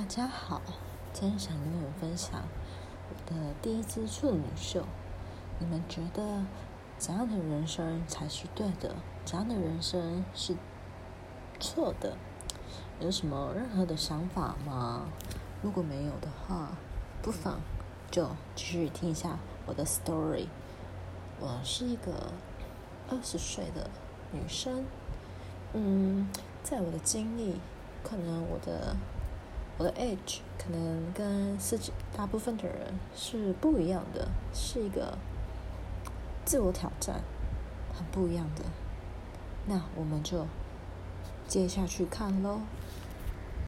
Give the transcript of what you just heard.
大家好，今天想跟你们分享我的第一支处女秀。你们觉得怎样的人生才是对的？怎样的人生是错的？有什么任何的想法吗？如果没有的话，不妨就继续听一下我的 story。我是一个二十岁的女生，嗯，在我的经历，可能我的。我的 age 可能跟自己大部分的人是不一样的，是一个自我挑战，很不一样的。那我们就接下去看喽。